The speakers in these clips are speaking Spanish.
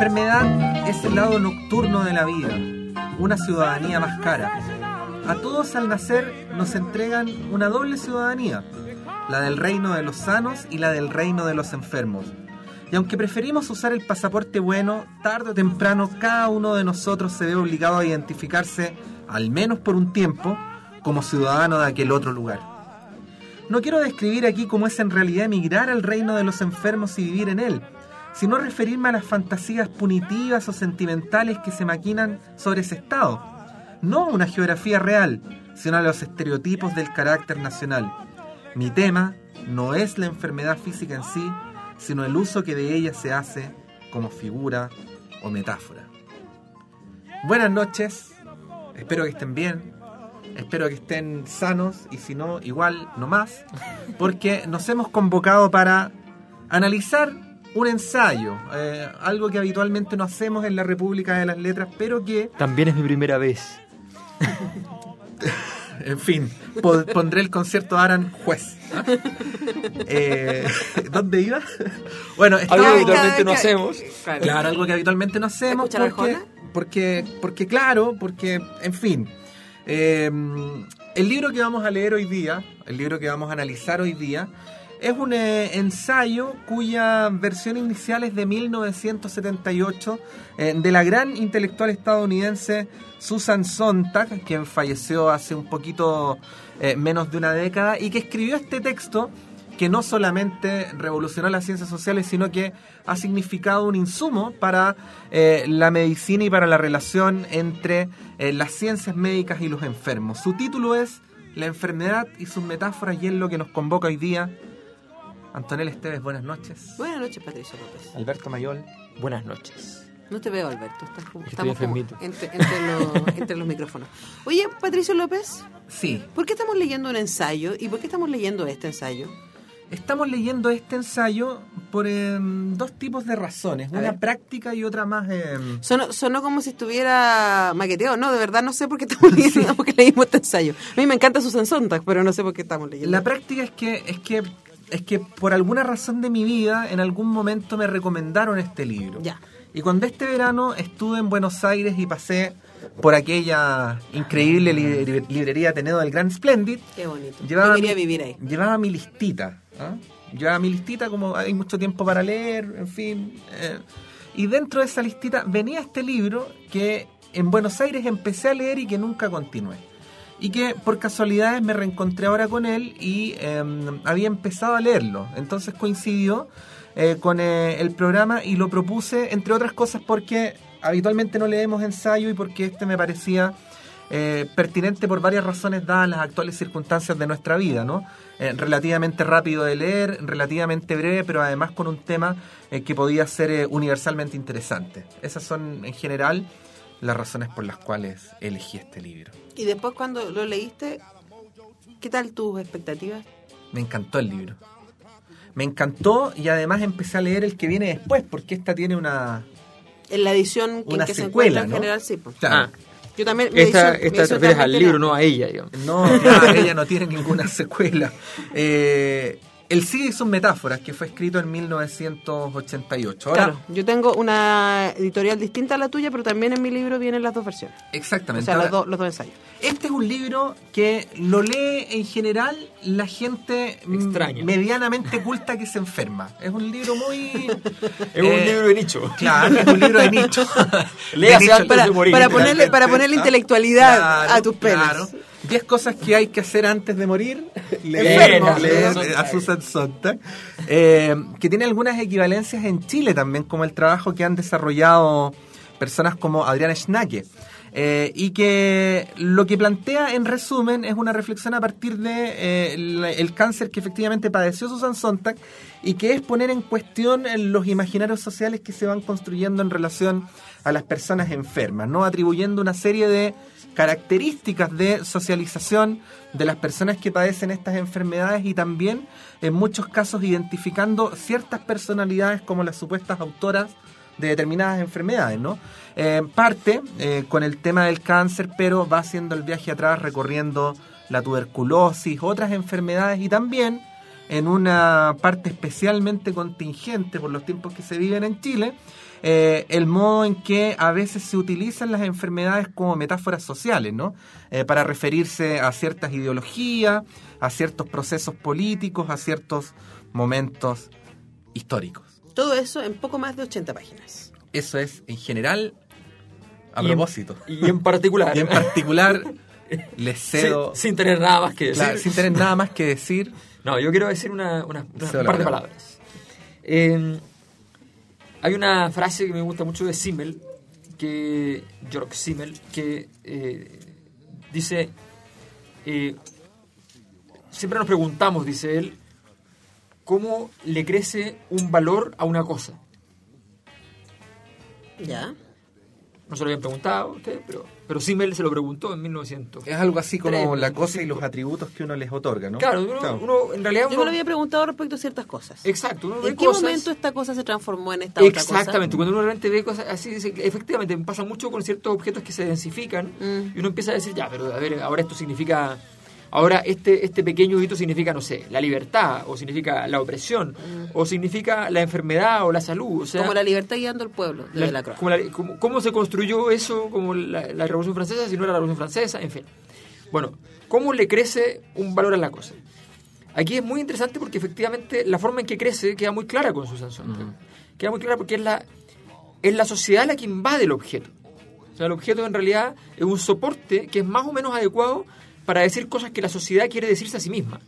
Enfermedad es el lado nocturno de la vida, una ciudadanía más cara. A todos al nacer nos entregan una doble ciudadanía, la del reino de los sanos y la del reino de los enfermos. Y aunque preferimos usar el pasaporte bueno, tarde o temprano cada uno de nosotros se ve obligado a identificarse, al menos por un tiempo, como ciudadano de aquel otro lugar. No quiero describir aquí cómo es en realidad emigrar al reino de los enfermos y vivir en él, sino referirme a las fantasías punitivas o sentimentales que se maquinan sobre ese estado. No una geografía real, sino a los estereotipos del carácter nacional. Mi tema no es la enfermedad física en sí, sino el uso que de ella se hace como figura o metáfora. Buenas noches, espero que estén bien, espero que estén sanos y si no, igual, no más, porque nos hemos convocado para analizar un ensayo, eh, algo que habitualmente no hacemos en la República de las Letras, pero que... También es mi primera vez. en fin, pondré el concierto Aran juez. Eh, ¿Dónde iba? Bueno, algo que habitualmente no hacemos. Claro. algo que habitualmente no hacemos. Porque, porque, porque, claro, porque, en fin. Eh, el libro que vamos a leer hoy día, el libro que vamos a analizar hoy día, es un eh, ensayo cuya versión inicial es de 1978 eh, de la gran intelectual estadounidense Susan Sontag, quien falleció hace un poquito eh, menos de una década y que escribió este texto que no solamente revolucionó las ciencias sociales, sino que ha significado un insumo para la medicina y para la relación entre las ciencias médicas y los enfermos. Su título es La enfermedad y sus metáforas y es lo que nos convoca hoy día Antonella Esteves, buenas noches. Buenas noches, Patricio López. Alberto Mayol, buenas noches. No te veo, Alberto. Estás, estamos como entre, los, entre, los, micrófonos. Oye, Patricio López. Sí. ¿Por qué estamos leyendo un ensayo y por qué estamos leyendo este ensayo? Estamos leyendo este ensayo por em, dos tipos de razones, una práctica y otra más... Eh... Sonó, como si estuviera maqueteado, no, de verdad no sé por qué estamos leyendo, porque leímos este ensayo. A mí me encanta Susan Sontag, pero no sé por qué estamos leyendo. La práctica es que, es que es que por alguna razón de mi vida, en algún momento me recomendaron este libro. Ya. Y cuando este verano estuve en Buenos Aires y pasé por aquella increíble librería Tenedo del Gran Splendid. Qué bonito. Llevaba quería vivir ahí. Llevaba mi listita. ¿ah? Llevaba mi listita como hay mucho tiempo para leer, en fin. Eh. y dentro de esa listita venía este libro que en Buenos Aires empecé a leer y que nunca continué y que por casualidades me reencontré ahora con él y em, había empezado a leerlo. Entonces coincidió eh, con eh, el programa y lo propuse, entre otras cosas, porque habitualmente no leemos ensayo y porque este me parecía eh, pertinente por varias razones dadas las actuales circunstancias de nuestra vida, ¿no? relativamente rápido de leer, relativamente breve, pero además con un tema que podía ser universalmente interesante. Esas son en general las razones por las cuales elegí este libro. Y después cuando lo leíste, ¿qué tal tus expectativas? Me encantó el libro. Me encantó y además empecé a leer el que viene después, porque esta tiene una... En la edición en que se encuentra en general, sí. Pues. Ah. Yo también esta, esta te refieres al libro, no a ella. No, claro, ella no tiene ninguna secuela. Eh, el sí son metáforas, que fue escrito en 1988. claro, yo tengo una editorial distinta a la tuya, pero también en mi libro vienen las dos versiones. Exactamente. O sea, los, los dos ensayos. Este es un libro que lo lee en general la gente Extraña. medianamente culta que se enferma. Es un libro muy... es un eh, libro de nicho. Claro, es un libro de nicho. para, para, ponerle, para ponerle intelectualidad a tus penas. Claro. 10 cosas que hay que hacer antes de morir. Leer, a Susan Sontag. Eh, que tiene algunas equivalencias en Chile también, como el trabajo que han desarrollado personas como Adriana Schnake. eh, y que lo que plantea en resumen es una reflexión a partir de eh, el, el cáncer que efectivamente padeció Susan Sontag y que es poner en cuestión los imaginarios sociales que se van construyendo en relación a las personas enfermas, ¿no? atribuyendo una serie de características de socialización de las personas que padecen estas enfermedades y también en muchos casos identificando ciertas personalidades como las supuestas autoras de determinadas enfermedades, ¿no? Eh, parte con el tema del cáncer, pero va haciendo el viaje atrás recorriendo la tuberculosis, otras enfermedades y también en una parte especialmente contingente por los tiempos que se viven en Chile, eh, el modo en que a veces se utilizan las enfermedades como metáforas sociales, ¿no? Eh, para referirse a ciertas ideologías, a ciertos procesos políticos, a ciertos momentos históricos. Todo eso en poco más de 80 páginas. Eso es, en general, a propósito. y en particular. y en particular, les cedo... Sin, tener nada más que decir. sin tener nada más que decir. No, yo quiero decir una, una, par de palabras. Eh, hay una frase que me gusta mucho de Simmel, que Georg Simmel, que eh, dice, eh, siempre nos preguntamos, dice él, cómo le crece un valor a una cosa. ¿Ya? No se lo habían preguntado a ustedes, pero, pero Simmel se lo preguntó en 1900. Es algo así como la cosa y los atributos que uno les otorga, ¿no? Claro, uno, en realidad... Yo me lo había preguntado respecto a ciertas cosas. Exacto. ¿En qué momento esta cosa se transformó en esta otra cosa? Exactamente, cuando uno realmente ve cosas así, efectivamente pasa mucho con ciertos objetos que se densifican mm. y uno empieza a decir, ya, pero a ver, ahora esto significa Ahora, este, este pequeño hito significa, no sé, la libertad, o significa la opresión, mm. o significa la enfermedad o la salud. O sea, como la libertad guiando al pueblo, de la, como ¿Cómo se construyó eso como la, Revolución Francesa si no era la Revolución Francesa? En fin. Bueno, ¿cómo le crece un valor a la cosa? Aquí es muy interesante porque efectivamente la forma en que crece queda muy clara con Susan Sontag. Mm. Queda muy clara porque es la, es la sociedad la que invade el objeto. O sea, el objeto en realidad es un soporte que es más o menos adecuado para decir cosas que la sociedad quiere decirse a sí misma.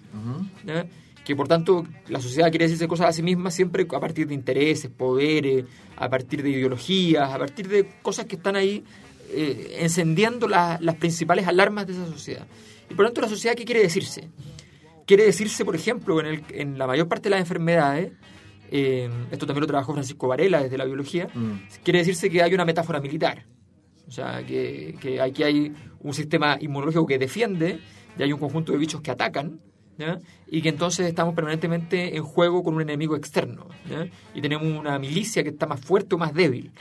Que por tanto la sociedad quiere decirse cosas a sí misma siempre a partir de intereses, poderes, a partir de ideologías, a partir de cosas que están ahí eh, encendiendo las principales alarmas de esa sociedad. Y por tanto la sociedad, ¿qué quiere decirse? Quiere decirse, por ejemplo, en, el, en la mayor parte de las enfermedades, eh, esto también lo trabajó Francisco Varela desde la biología, mm. quiere decirse que hay una metáfora militar. O sea, que, que aquí hay un sistema inmunológico que defiende y hay un conjunto de bichos que atacan. y que entonces estamos permanentemente en juego con un enemigo externo y tenemos una milicia que está más fuerte o más débil.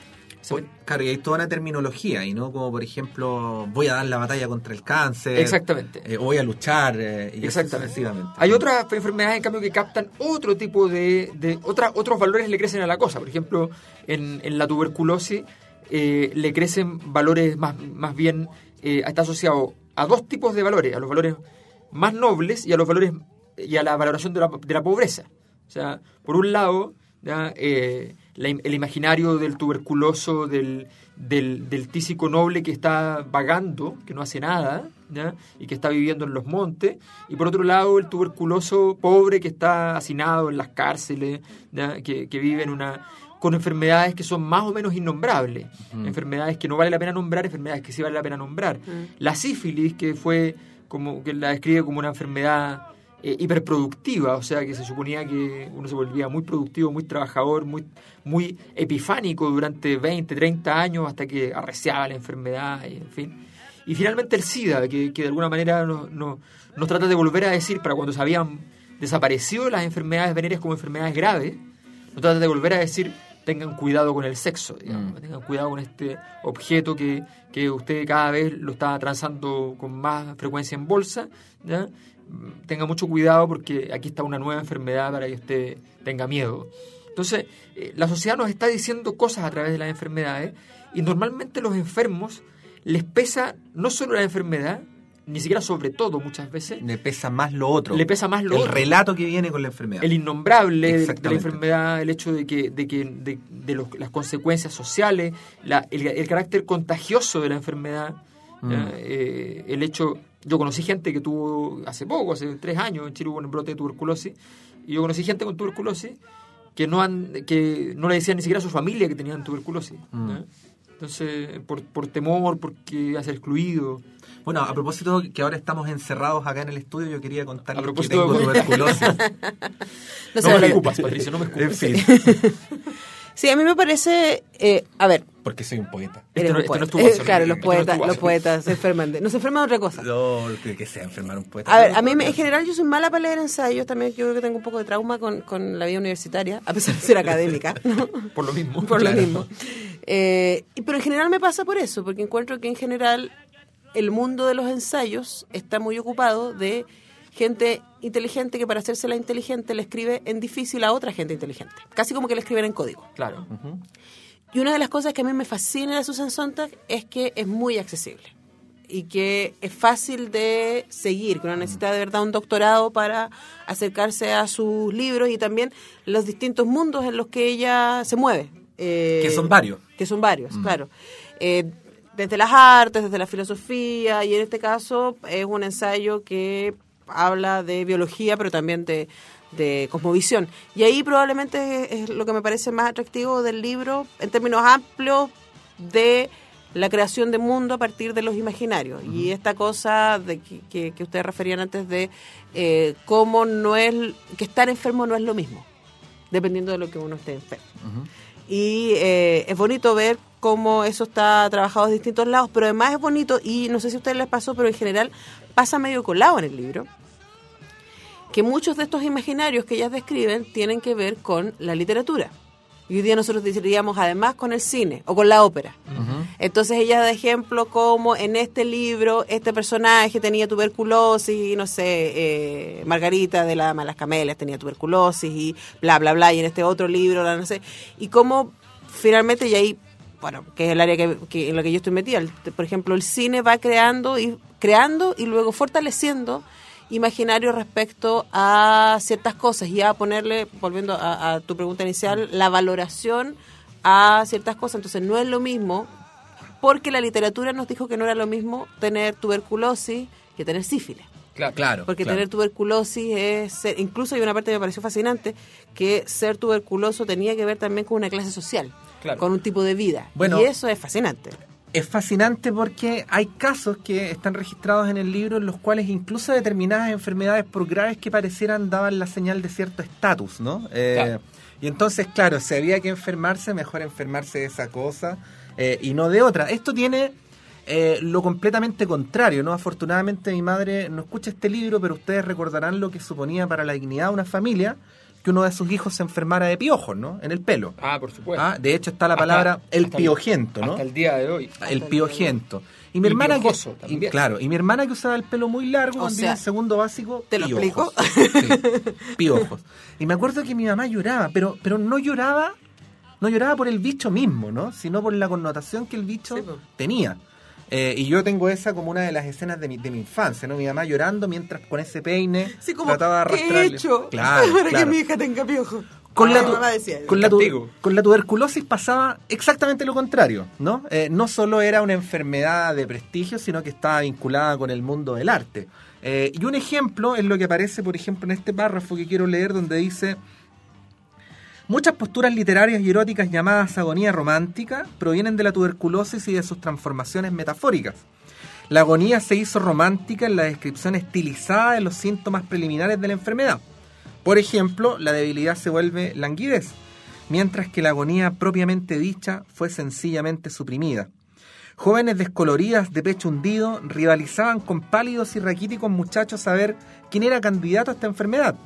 claro, y hay toda una terminología, y no como por ejemplo, voy a dar la batalla contra el cáncer. Exactamente. Eh, voy a luchar. Eh, y Exactamente. Hay otras enfermedades, en cambio, que captan otro tipo de. de otros valores le crecen a la cosa. Por ejemplo, en, en la tuberculosis eh, le crecen valores más, más bien, eh, está asociado a dos tipos de valores, a los valores más nobles y a los valores y a la valoración de la, de la pobreza. O sea, por un lado, eh, el imaginario del tuberculoso, del, del, tísico noble que está vagando, que no hace nada, y que está viviendo en los montes, y por otro lado el tuberculoso pobre que está hacinado en las cárceles, que, que, vive en una, con enfermedades que son más o menos innombrables, enfermedades que no vale la pena nombrar, enfermedades que sí vale la pena nombrar. La sífilis, que fue como que la describe como una enfermedad eh, hiperproductiva, o sea que se suponía que uno se volvía muy productivo, muy trabajador, muy, muy epifánico durante 20, 30 años hasta que arreciaba la enfermedad, y, en fin. Y finalmente el SIDA, que, que de alguna manera nos, nos trata de volver a decir, para cuando se habían desaparecido las enfermedades venéreas como enfermedades graves, nos trata de volver a decir tengan cuidado con el sexo, digamos, mm. tengan cuidado con este objeto que, que usted cada vez lo está transando con más frecuencia en bolsa, ¿ya? tenga mucho cuidado porque aquí está una nueva enfermedad para que usted tenga miedo. Entonces, eh, la sociedad nos está diciendo cosas a través de las enfermedades y normalmente los enfermos les pesa no solo la enfermedad, ni siquiera sobre todo muchas veces. Le pesa más lo otro. Le pesa más lo el relato que viene con la enfermedad. El innombrable de, la enfermedad, el hecho de que de, que, de, las consecuencias sociales, la, el, carácter contagioso de la enfermedad, mm. eh, el hecho... Yo conocí gente que tuvo hace poco, hace tres años, en Chile hubo un brote de tuberculosis, y yo conocí gente con tuberculosis que no han que no le decían ni siquiera a su familia que tenían tuberculosis. Mm. Entonces, por, por temor, porque iba a ser excluido. Bueno, a propósito que ahora estamos encerrados acá en el estudio, yo quería contarles A que propósito tengo de- tuberculosis. No me escupas, Patricio, no me escupas. en fin, Sí, a mí me parece, eh, a ver, porque soy un poeta. Eres no- un no es tu poeta. Eh, claro, los poetas, los poetas se enferman de, no se enferman de otra cosa. No, que, que sea enfermar un poeta. A ver, a mí en general yo soy mala para leer ensayos, también yo creo que tengo un poco de trauma con, con la vida universitaria, a pesar de ser académica, ¿no? Por lo mismo. por Claro. lo mismo. Eh, pero en general me pasa por eso, porque encuentro que en general el mundo de los ensayos está muy ocupado de gente inteligente que para hacerse la inteligente le escribe en difícil a otra gente inteligente, casi como que le escriben en código. Claro. Y una de las cosas que a mí me fascina de Susan Sontag es que es muy accesible y que es fácil de seguir, que uno necesita de verdad un doctorado para acercarse a sus libros y también los distintos mundos en los que ella se mueve. Eh, Que son varios. Que son varios, claro. Eh, desde las artes, desde la filosofía, y en este caso es un ensayo que habla de biología, pero también de, de cosmovisión. Y ahí probablemente es, es lo que me parece más atractivo del libro, en términos amplios, de la creación de mundo a partir de los imaginarios. Y esta cosa de que, que, que ustedes referían antes de eh, cómo no es, que estar enfermo no es lo mismo, dependiendo de lo que uno esté enfermo. Y eh, es bonito ver cómo eso está trabajado en distintos lados, pero además es bonito, y no sé si a ustedes les pasó, pero en general pasa medio colado en el libro, que muchos de estos imaginarios que ellas describen tienen que ver con la literatura. Y hoy día nosotros diríamos además con el cine o con la ópera. Entonces ella da ejemplo como en este libro este personaje tenía tuberculosis y no sé, eh, Margarita de la Dama de las Camelias tenía tuberculosis y bla, bla, bla, y en este otro libro, no sé, y cómo finalmente, y ahí, bueno, que es el área que, que- en la que yo estoy metida, el- por ejemplo, el cine va creando y, creando y luego fortaleciendo imaginario respecto a ciertas cosas y a ponerle, volviendo a, a tu pregunta inicial, la valoración a ciertas cosas. Entonces no es lo mismo, porque la literatura nos dijo que no era lo mismo tener tuberculosis que tener sífilis. Claro. Claro. Porque claro. tener tuberculosis es ser, incluso hay una parte que me pareció fascinante, que ser tuberculoso tenía que ver también con una clase social, Claro. con un tipo de vida. Bueno. y eso es fascinante. Es fascinante porque hay casos que están registrados en el libro en los cuales incluso determinadas enfermedades, por graves que parecieran, daban la señal de cierto estatus, ¿no? Eh, Claro. Y entonces, claro, si había que enfermarse, mejor enfermarse de esa cosa eh, y no de otra. Esto tiene eh, lo completamente contrario, ¿no? Afortunadamente mi madre no escucha este libro, pero ustedes recordarán lo que suponía para la dignidad de una familia que uno de sus hijos se enfermara de piojos, ¿no? En el pelo. Ah, por supuesto. Ah, de hecho está la Hasta- palabra el hasta piojento, ¿no? Hasta el día de hoy. el piojento. Y mi Y hermana que, y- claro, y mi hermana que usaba el pelo muy largo O cuando sea, iba en segundo básico, ¿te lo piojos. Sí, piojos. Y me acuerdo que mi mamá lloraba, pero pero no lloraba no lloraba por el bicho mismo, ¿no? Sino por la connotación que el bicho Sí, tenía. Eh, y yo tengo esa como una de las escenas de mi, de mi infancia, ¿no? Mi mamá llorando mientras con ese peine Sí, como, trataba de ¿qué he arrastrarle. hecho Claro, para que mi hija tenga piojo? Con, la, Mi tu- mamá decía eso. con, la tu- Castigo. con la tuberculosis pasaba exactamente lo contrario, ¿no? Eh, no solo era una enfermedad de prestigio, sino que estaba vinculada con el mundo del arte. Eh, y un ejemplo es lo que aparece, por ejemplo, en este párrafo que quiero leer, donde dice... Muchas posturas literarias y eróticas llamadas agonía romántica provienen de la tuberculosis y de sus transformaciones metafóricas. La agonía se hizo romántica en la descripción estilizada de los síntomas preliminares de la enfermedad. Por ejemplo, la debilidad se vuelve languidez, mientras que la agonía propiamente dicha fue sencillamente suprimida. Jóvenes descoloridas de pecho hundido rivalizaban con pálidos y raquíticos muchachos a ver quién era candidato a esta enfermedad.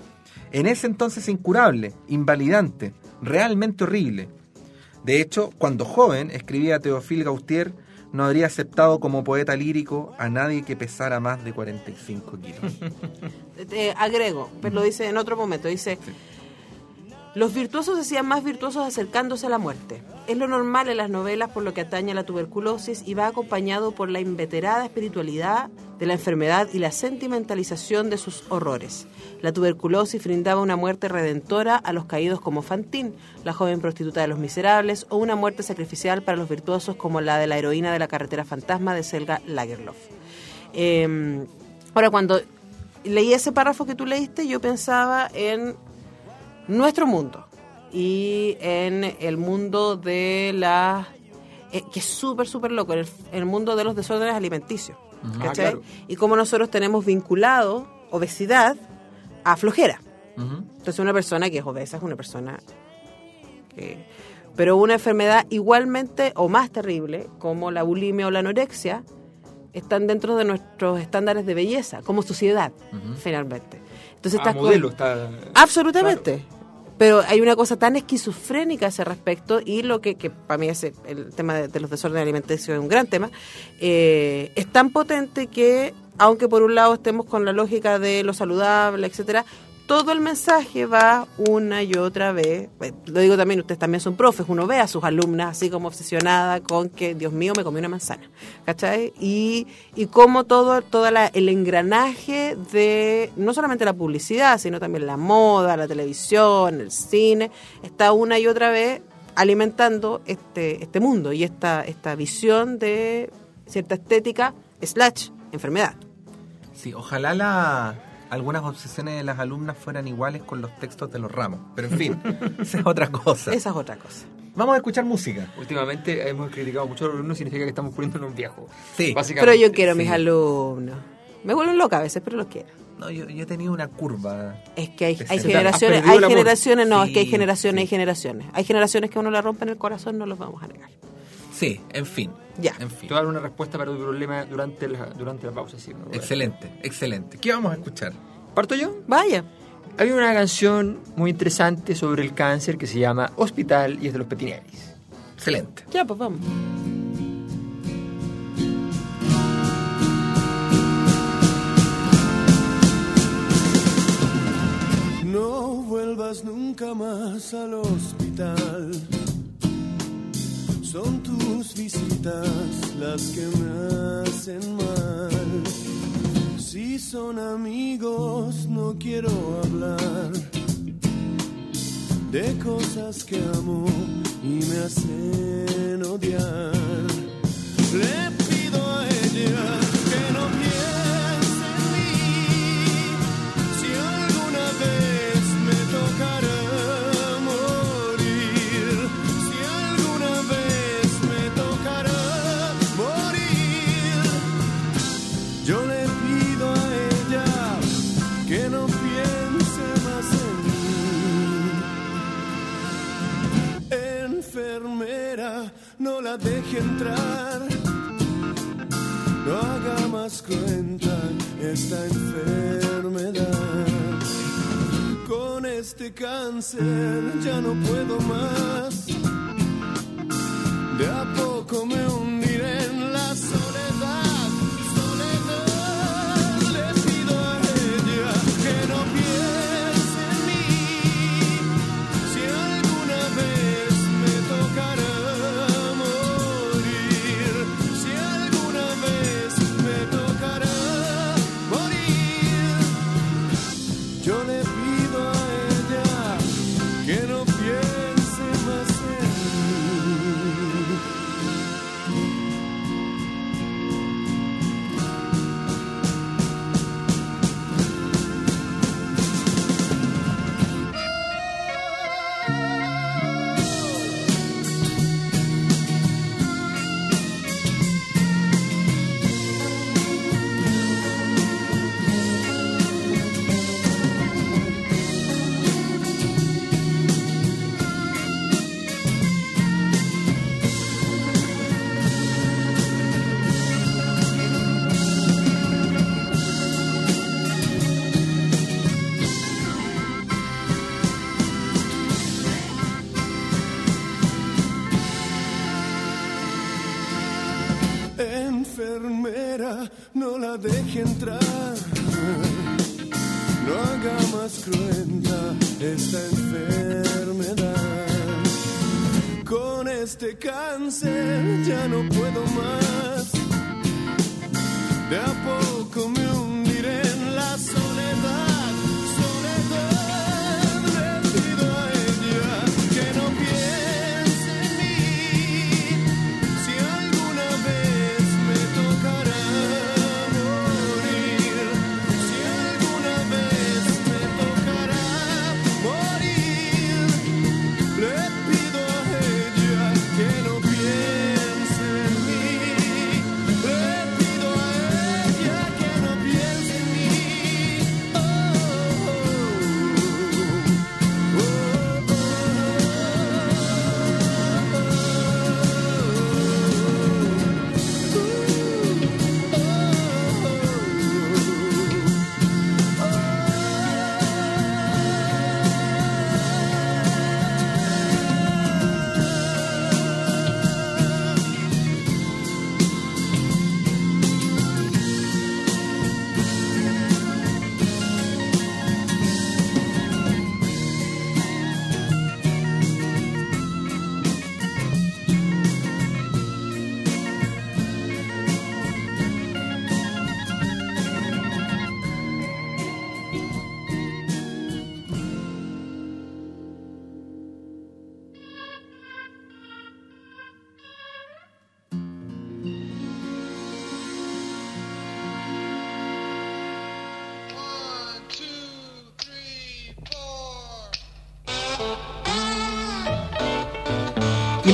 En ese entonces incurable, invalidante, realmente horrible. De hecho, cuando joven, escribía Teofil Gautier, no habría aceptado como poeta lírico a nadie que pesara más de 45 kilos. Eh, agrego, pero lo dice en otro momento, dice, los virtuosos se hacían más virtuosos acercándose a la muerte. Es lo normal en las novelas por lo que atañe a la tuberculosis y va acompañado por la inveterada espiritualidad de la enfermedad y la sentimentalización de sus horrores. La tuberculosis brindaba una muerte redentora a los caídos como Fantine, la joven prostituta de los miserables, o una muerte sacrificial para los virtuosos como la de la heroína de la carretera fantasma de Selga Lagerlof. Eh, ahora, cuando leí ese párrafo que tú leíste, yo pensaba en nuestro mundo y en el mundo de las eh, que es súper, súper loco, en el, en el mundo de los desórdenes alimenticios. Ah, ¿cachai? claro. Y cómo nosotros tenemos vinculado obesidad a flojera. Entonces una persona que es obesa es una persona que... Pero una enfermedad igualmente o más terrible, como la bulimia o la anorexia, están dentro de nuestros estándares de belleza, como sociedad, finalmente. Entonces Ah, estás con- modelo está... Absolutamente. Pero hay una cosa tan esquizofrénica a ese respecto y lo que, que para mí es el, el tema de, de los desórdenes alimenticios es un gran tema, eh, es tan potente que, aunque por un lado estemos con la lógica de lo saludable, etcétera, todo el mensaje va una y otra vez. eh, Lo digo también, ustedes también son profes, uno ve a sus alumnas así como obsesionada con que, Dios mío, me comí una manzana. ¿Cachai? Y, y cómo todo toda la, el engranaje de no solamente la publicidad, sino también la moda, la televisión, el cine, está una y otra vez alimentando este, este mundo y esta, esta visión de cierta estética slash enfermedad. Sí, ojalá la, algunas obsesiones de las alumnas fueran iguales con los textos de los ramos. Pero en fin, esa es otra cosa. Esa es otra cosa. Vamos a escuchar música. Últimamente hemos criticado mucho a los alumnos, significa que estamos poniéndonos viejos. Sí. Básicamente. Pero yo quiero a mis sí. alumnos. Me vuelven loca a veces, pero los quiero. No, yo, yo he tenido una curva. Es que hay, hay generaciones, hay generaciones, no, es que hay generaciones sí. y generaciones. Hay generaciones que a uno le rompen el corazón, no los vamos a negar. Sí, en fin. Ya. En Te fin. voy a dar una respuesta para tu problema durante la, durante la pausa. ¿sí? ¿no? Excelente, excelente. ¿Qué vamos a escuchar? ¿Parto yo? Vaya. Hay una canción muy interesante sobre el cáncer que se llama Hospital y es de los Petineris. Excelente. Ya, pues vamos. No vuelvas nunca más al hospital. Son tus visitas las que me hacen mal. Si son amigos, no quiero hablar de cosas que amo y me hacen odiar. Le pido a ella no la deje entrar. No haga más cuenta esta enfermedad. Con este cáncer ya no puedo más. De a deje entrar. No haga más cruenta esta enfermedad. Con este cáncer ya no puedo más. De a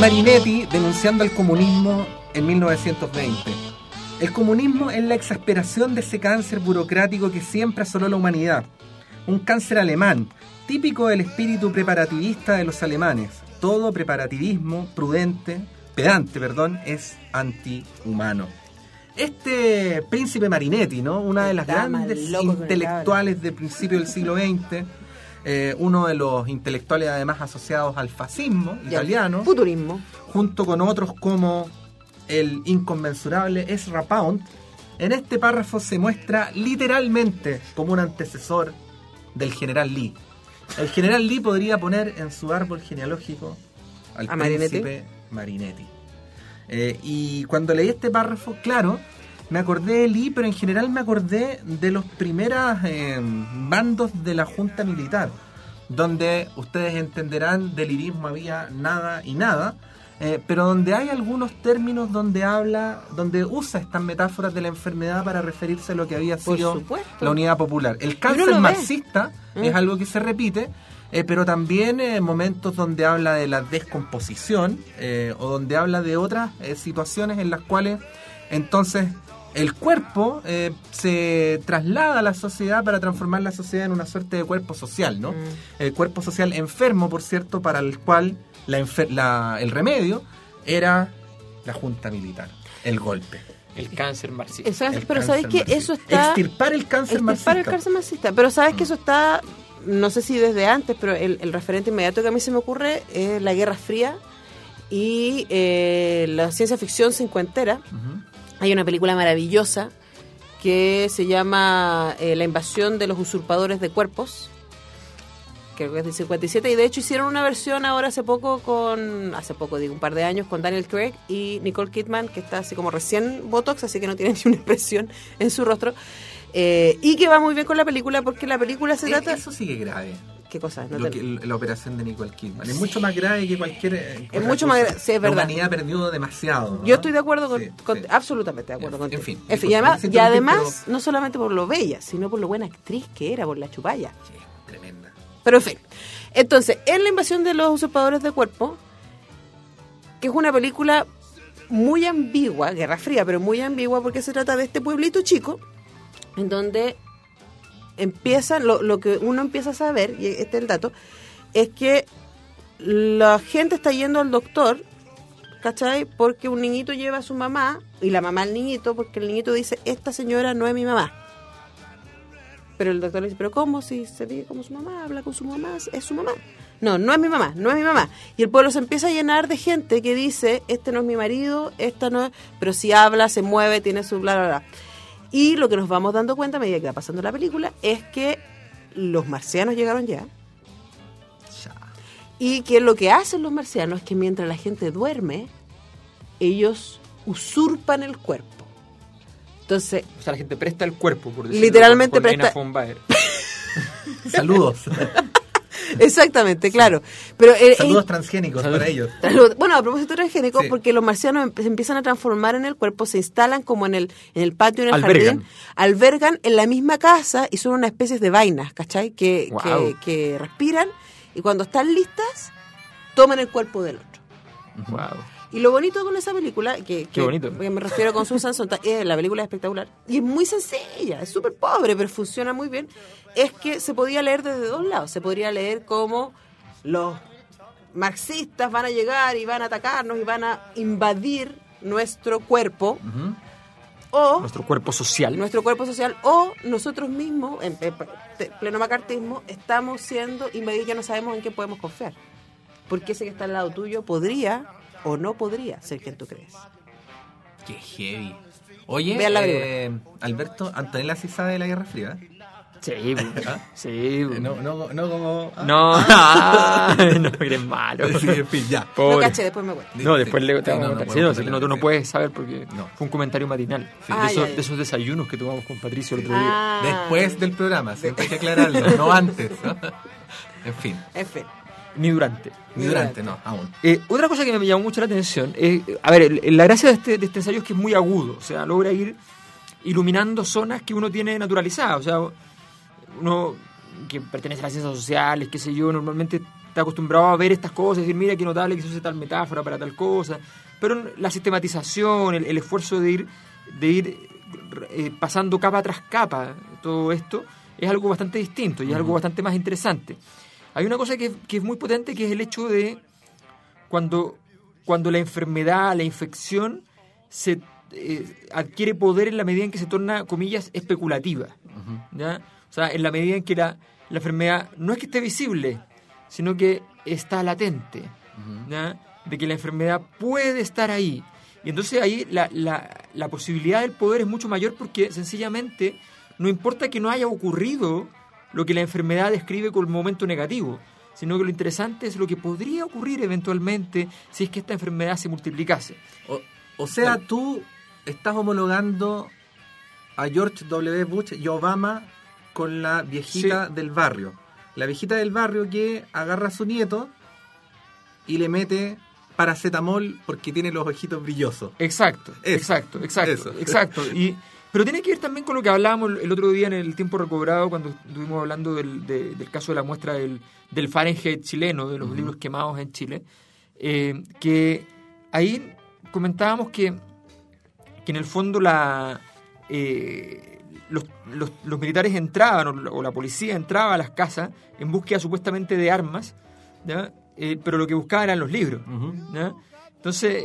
Marinetti denunciando el comunismo en 1920. El comunismo es la exasperación de ese cáncer burocrático que siempre asoló la humanidad. Un cáncer alemán, típico del espíritu preparativista de los alemanes. Todo preparativismo prudente, pedante, perdón, es antihumano. Este príncipe Marinetti, ¿no? Una de las Está grandes intelectuales del principio del siglo XX, eh, uno de los intelectuales además asociados al fascismo Ya, italiano, Futurismo. junto con otros como el inconmensurable Ezra Pound, en este párrafo se muestra literalmente como un antecesor del general Lee. El general Lee podría poner en su árbol genealógico al ¿A Marinetti? príncipe Marinetti. Eh, y cuando leí este párrafo, claro, me acordé de Lee, pero en general me acordé de los primeros eh, bandos de la Junta Militar, donde ustedes entenderán del lirismo había nada y nada, eh, pero donde hay algunos términos donde habla, donde usa estas metáforas de la enfermedad para referirse a lo que había sido la unidad popular. El cáncer marxista Mm. es algo que se repite, eh, pero también eh, momentos donde habla de la descomposición eh, o donde habla de otras situaciones en las cuales entonces el cuerpo eh, se traslada a la sociedad para transformar la sociedad en una suerte de cuerpo social, ¿no? Mm. El cuerpo social enfermo, por cierto, para el cual la enfer- la- el remedio era la junta militar, el golpe. El cáncer marxista. Exacto, el pero cáncer sabes que marxista. eso está... Extirpar el cáncer Extirpar marxista. el cáncer marxista. Pero sabes que eso está, no sé si desde antes, pero el, el referente inmediato que a mí se me ocurre es la Guerra Fría y eh, la ciencia ficción cincuentera. Ujú. Hay una película maravillosa que se llama eh, La invasión de los usurpadores de cuerpos. Que es del 57 y de hecho hicieron una versión ahora hace poco con, hace poco digo, un par de años con Daniel Craig y Nicole Kidman que está así como recién Botox, así que no tiene ni una expresión en su rostro. Eh, y que va muy bien con la película porque la película se Eh, trata... Eso sigue grave. ¿Qué cosa? No lo te- que- la operación de Nicole Kidman. Es mucho más grave que cualquier. eh, Es mucho más cosa. gra- sí, es La verdad. humanidad perdió demasiado. ¿no? Yo estoy de acuerdo con, Sí, con- absolutamente de acuerdo En contigo. fin, En fin, y además no solamente por lo bella, sino por lo buena actriz que era, por la chupalla. Sí, tremenda. Pero en fin. Entonces, en la invasión de los usurpadores de cuerpo, que es una película muy ambigua, Guerra Fría, pero muy ambigua porque se trata de este pueblito chico, en donde empieza, lo, lo que uno empieza a saber, y este es el dato, es que la gente está yendo al doctor, ¿cachai? Porque un niñito lleva a su mamá, y la mamá al niñito, porque el niñito dice, esta señora no es mi mamá. Pero el doctor le dice, ¿pero cómo? Si se ve como su mamá, habla con su mamá, es su mamá. No, no es mi mamá, no es mi mamá. Y el pueblo se empieza a llenar de gente que dice, este no es mi marido, esta no es... Pero si habla, se mueve, tiene su bla, bla, bla. Y lo que nos vamos dando cuenta a medida que va pasando la película es que los marcianos llegaron ya. Ya. Y que lo que hacen los marcianos es que mientras la gente duerme, ellos usurpan el cuerpo. Entonces, O sea, la gente presta el cuerpo, por decirlo Literalmente presta- von Baer. Saludos. exactamente, claro. Pero eh, Saludos eh, transgénicos para ellos. Salud. Bueno, a propósito transgénico, Sí. porque los marcianos em- se empiezan a transformar en el cuerpo, se instalan como en el, en el patio, en el Albergan. jardín, albergan en la misma casa y son una especie de vainas, ¿cachai? Que, que, que respiran y cuando están listas, toman el cuerpo del otro. Wow. Y lo bonito con esa película, que, que- bonito. me refiero con Susan Sontag, eh, la película es espectacular, y es muy sencilla, es súper pobre, pero funciona muy bien, es que se podía leer desde dos lados. Se podría leer como los marxistas van a llegar y van a atacarnos y van a invadir nuestro cuerpo, o Nuestro cuerpo social. nuestro cuerpo social, o nosotros mismos, en en pleno macartismo, estamos siendo invadidos, ya no sabemos en qué podemos confiar. Porque ese que está al lado tuyo podría o no podría ser quien tú crees. Qué heavy. Oye, Vean la eh, Alberto, Antonella sí sabe de la Guerra Fría. ¿eh? Sí, pues. sí. pues. No, no, no como. ah. No, ah, no eres malo. Sí, en fin, ya. Pobre. caché, después me cuento. No, después le te Sí, no, no Sí, no, no, tú no puedes saber porque No. fue un comentario matinal. Sí. De, Ah, esos, ya, ya. de esos desayunos que tomamos con Patricio el otro día. Ah, Después del programa, siempre hay que aclararlo, no antes. ¿no? En fin, En fin. Ni durante. ni durante, no, aún. Eh, otra cosa que me llamó mucho la atención es, a ver, el- la gracia de este, de este ensayo es que es muy agudo, o sea, logra ir iluminando zonas que uno tiene naturalizadas, o sea, uno que pertenece a las ciencias sociales, qué sé yo, normalmente está acostumbrado a ver estas cosas, decir, mira qué notable que se use tal metáfora para tal cosa, pero la sistematización, el, el esfuerzo de ir, de ir eh, pasando capa tras capa, todo esto, es algo bastante distinto y es algo bastante más interesante. Hay una cosa que, que es muy potente, que es el hecho de cuando, cuando la enfermedad, la infección, se eh, adquiere poder en la medida en que se torna, comillas, especulativa. ¿ya? O sea, en la medida en que la, la enfermedad no es que esté visible, sino que está latente. ¿ya? De que la enfermedad puede estar ahí. Y entonces ahí la, la, la posibilidad del poder es mucho mayor porque sencillamente no importa que no haya ocurrido lo que la enfermedad describe como momento negativo, sino que lo interesante es lo que podría ocurrir eventualmente si es que esta enfermedad se multiplicase. O, o sea, tú estás homologando a George W. Bush y Obama con la viejita Sí. del barrio. La viejita del barrio que agarra a su nieto y le mete paracetamol porque tiene los ojitos brillosos. Exacto, Eso, exacto, exacto, eso. exacto. Y, pero tiene que ver también con lo que hablábamos el otro día en el tiempo recobrado cuando estuvimos hablando del, de- del caso de la muestra del, del Fahrenheit chileno, de los libros quemados en Chile, eh, que ahí comentábamos que, que en el fondo la, eh, los, los- los militares entraban o la, o la policía entraba a las casas en búsqueda supuestamente de armas, ¿ya? Eh, pero lo que buscaban eran los libros. ¿ya? Entonces,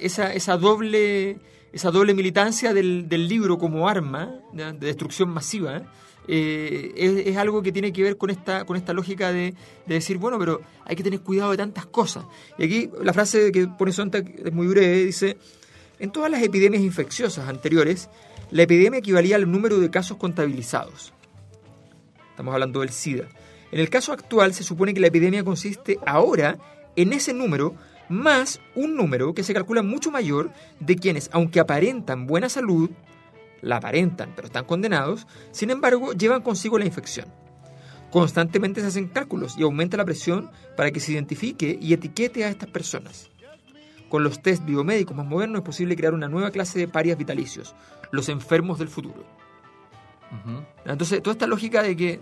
esa, esa doble esa doble militancia del, del libro como arma de destrucción masiva eh, es, es algo que tiene que ver con esta con esta lógica de, de decir, bueno, pero hay que tener cuidado de tantas cosas. Y aquí la frase que pone Sontag es muy breve, dice, en todas las epidemias infecciosas anteriores, la epidemia equivalía al número de casos contabilizados. Estamos hablando del SIDA. En el caso actual se supone que la epidemia consiste ahora en ese número más un número que se calcula mucho mayor de quienes, aunque aparentan buena salud, la aparentan pero están condenados, sin embargo llevan consigo la infección. Constantemente se hacen cálculos y aumenta la presión para que se identifique y etiquete a estas personas. Con los test biomédicos más modernos es posible crear una nueva clase de parias vitalicios, los enfermos del futuro. Entonces, toda esta lógica de que,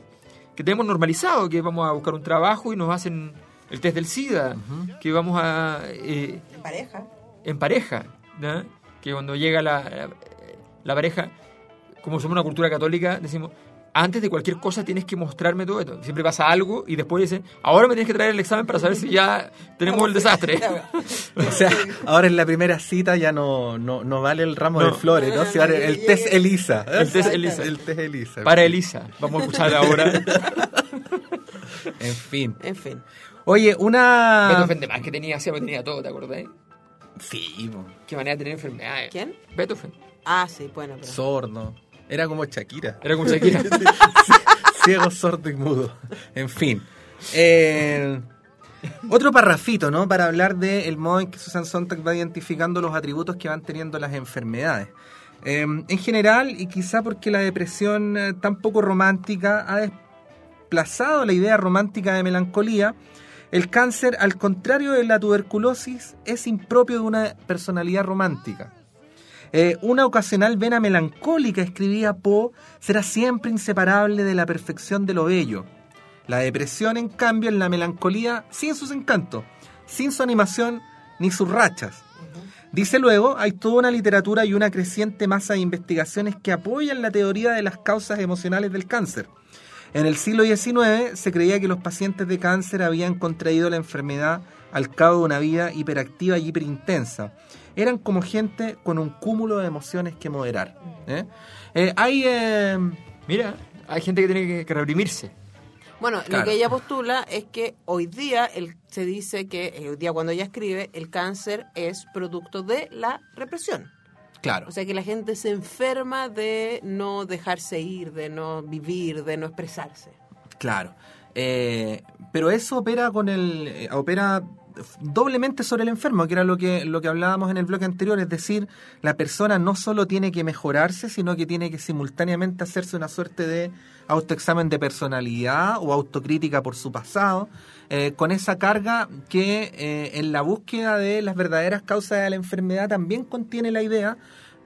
que tenemos normalizado, que vamos a buscar un trabajo y nos hacen el test del SIDA, que vamos a... eh, En pareja. en pareja, ¿no? que cuando llega la, la, la pareja, como somos una cultura católica, decimos, antes de cualquier cosa tienes que mostrarme todo esto. Siempre pasa algo y después dicen, ahora me tienes que traer el examen para saber si ya tenemos el desastre. O sea, ahora en la primera cita ya no, no, no vale el ramo No. de flores, ¿no? Si vale el test Elisa. El test Elisa. El test Elisa. Para Elisa, vamos a escuchar ahora. En fin. En fin. Oye, una... Beethoven de más que tenía, siempre tenía todo, ¿te acordás? Sí, po. Qué manera de tener enfermedades. ¿Quién? Beethoven. Ah, sí, bueno, pero... sordo. Era como Shakira. Era como Shakira. Ciego, sordo y mudo. En fin. Eh, otro parrafito, ¿no? Para hablar del modo en que Susan Sontag va identificando los atributos que van teniendo las enfermedades. Eh, en general, y quizá porque la depresión eh, tan poco romántica ha desplazado la idea romántica de melancolía, el cáncer, al contrario de la tuberculosis, es impropio de una personalidad romántica. Eh, una ocasional vena melancólica, escribía Poe, será siempre inseparable de la perfección de lo bello. La depresión, en cambio, en la melancolía, sin sus encantos, sin su animación ni sus rachas. Dice luego, hay toda una literatura y una creciente masa de investigaciones que apoyan la teoría de las causas emocionales del cáncer. En el siglo XIX se creía que los pacientes de cáncer habían contraído la enfermedad al cabo de una vida hiperactiva y hiperintensa. Eran como gente con un cúmulo de emociones que moderar. ¿eh? Eh, hay... eh, Mira, hay gente que tiene que, que reprimirse. Bueno, Claro. lo que ella postula es que hoy día el, se dice que, eh, hoy día cuando ella escribe, el cáncer es producto de la represión. Claro. O sea que la gente se enferma de no dejarse ir, de no vivir, de no expresarse. Claro. Eh, pero eso opera con el. eh, opera doblemente sobre el enfermo, que era lo que, lo que hablábamos en el bloque anterior, es decir, la persona no solo tiene que mejorarse, sino que tiene que simultáneamente hacerse una suerte de autoexamen de personalidad o autocrítica por su pasado, eh, con esa carga que eh, en la búsqueda de las verdaderas causas de la enfermedad también contiene la idea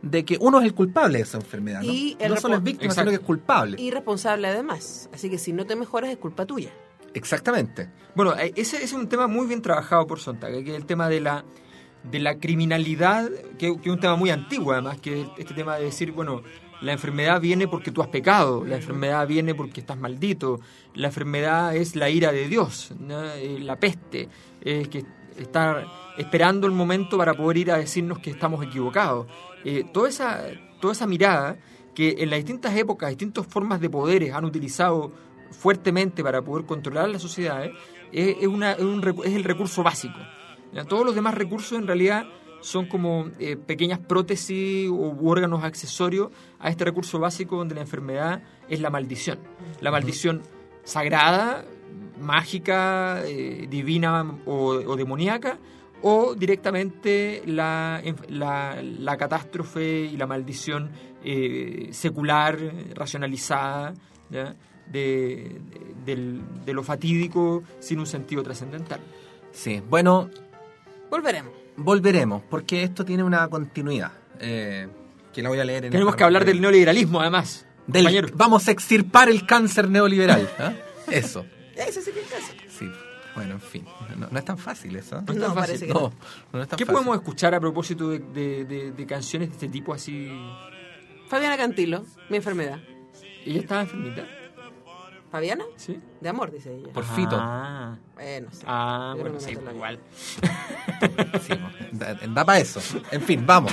de que uno es el culpable de esa enfermedad, ¿no? Y no solo es víctima, Exacto. sino que es culpable. Y responsable además. Así que si no te mejoras es culpa tuya. Exactamente. Bueno, eh, ese es un tema muy bien trabajado por Sontag, que es el tema de la, de la criminalidad, que, es un tema muy antiguo además, que es este tema de decir, bueno, la enfermedad viene porque tú has pecado, la enfermedad viene porque estás maldito, la enfermedad es la ira de Dios. Eh, la peste, es que está esperando el momento para poder ir a decirnos que estamos equivocados. Eh, toda, esa, toda esa mirada que en las distintas épocas, distintas formas de poderes han utilizado fuertemente para poder controlar las sociedades, es, es una- es un recu- es el recurso básico. ¿ya? Todos los demás recursos en realidad son como eh, pequeñas prótesis u órganos accesorios a este recurso básico donde la enfermedad es la maldición. La maldición sagrada, mágica, eh, divina o, o demoníaca, o directamente la, la, la catástrofe y la maldición eh, secular, racionalizada, ¿ya? De, de- del- de lo fatídico sin un sentido trascendental. Sí, bueno, Volveremos. volveremos, porque esto tiene una continuidad. eh, que la voy a leer en Tenemos esta- que hablar del neoliberalismo, además. del- compañero. Vamos a extirpar el cáncer neoliberal. ¿ah? Eso. Ese sí que es caso. Sí. Bueno, en fin. No, no es tan fácil eso. ¿eh? No es No, tan parece fácil. que No, no es tan ¿Qué fácil. podemos escuchar a propósito de, de- de- de canciones de este tipo así? Fabiana Cantilo, mi enfermedad. ¿Ella estaba enfermita? ¿Fabiana? ¿Sí? De amor, dice ella. Por fito. Ah, Bueno, sí. ah Yo no bueno, me sí, en la igual. Sí, da, da para eso. En fin, vamos.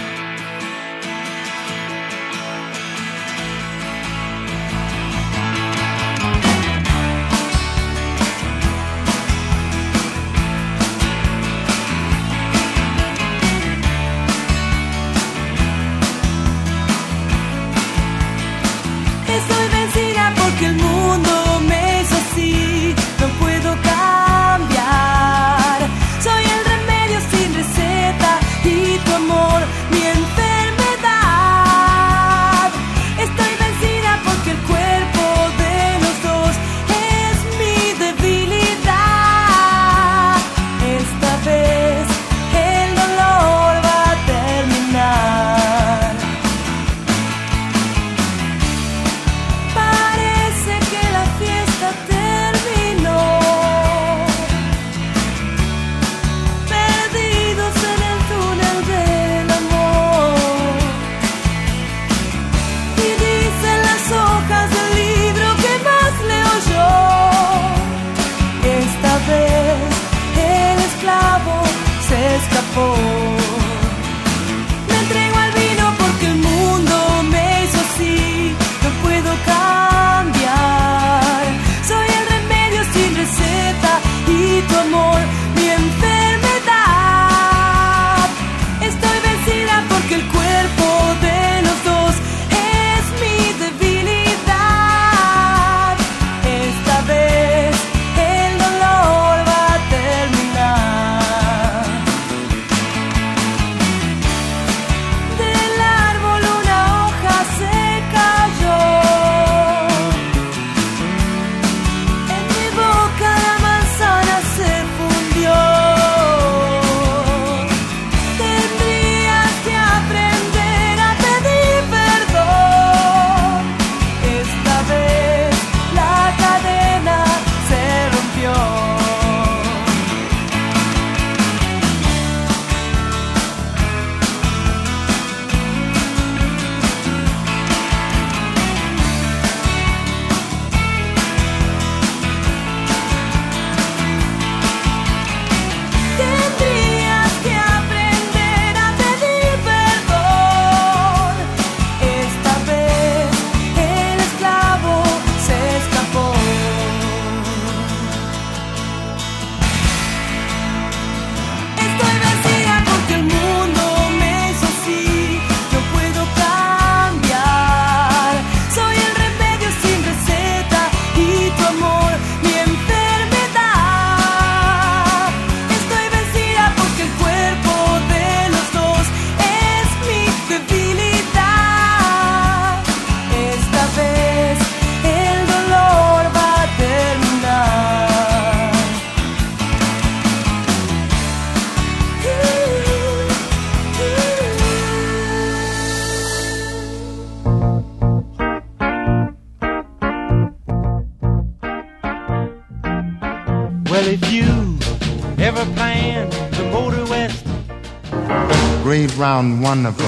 Wonderful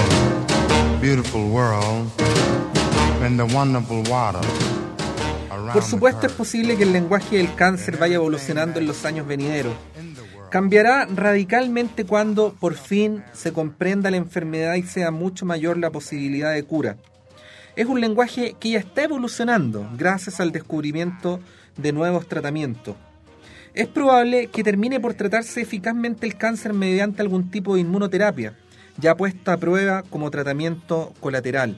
beautiful world in the wonderful water around Por supuesto es posible que el lenguaje del cáncer vaya evolucionando en los años venideros. Cambiará radicalmente cuando por fin se comprenda la enfermedad y sea mucho mayor la posibilidad de cura. Es un lenguaje que ya está evolucionando gracias al descubrimiento de nuevos tratamientos. Es probable que termine por tratarse eficazmente el cáncer mediante algún tipo de inmunoterapia, ya puesta a prueba como tratamiento colateral.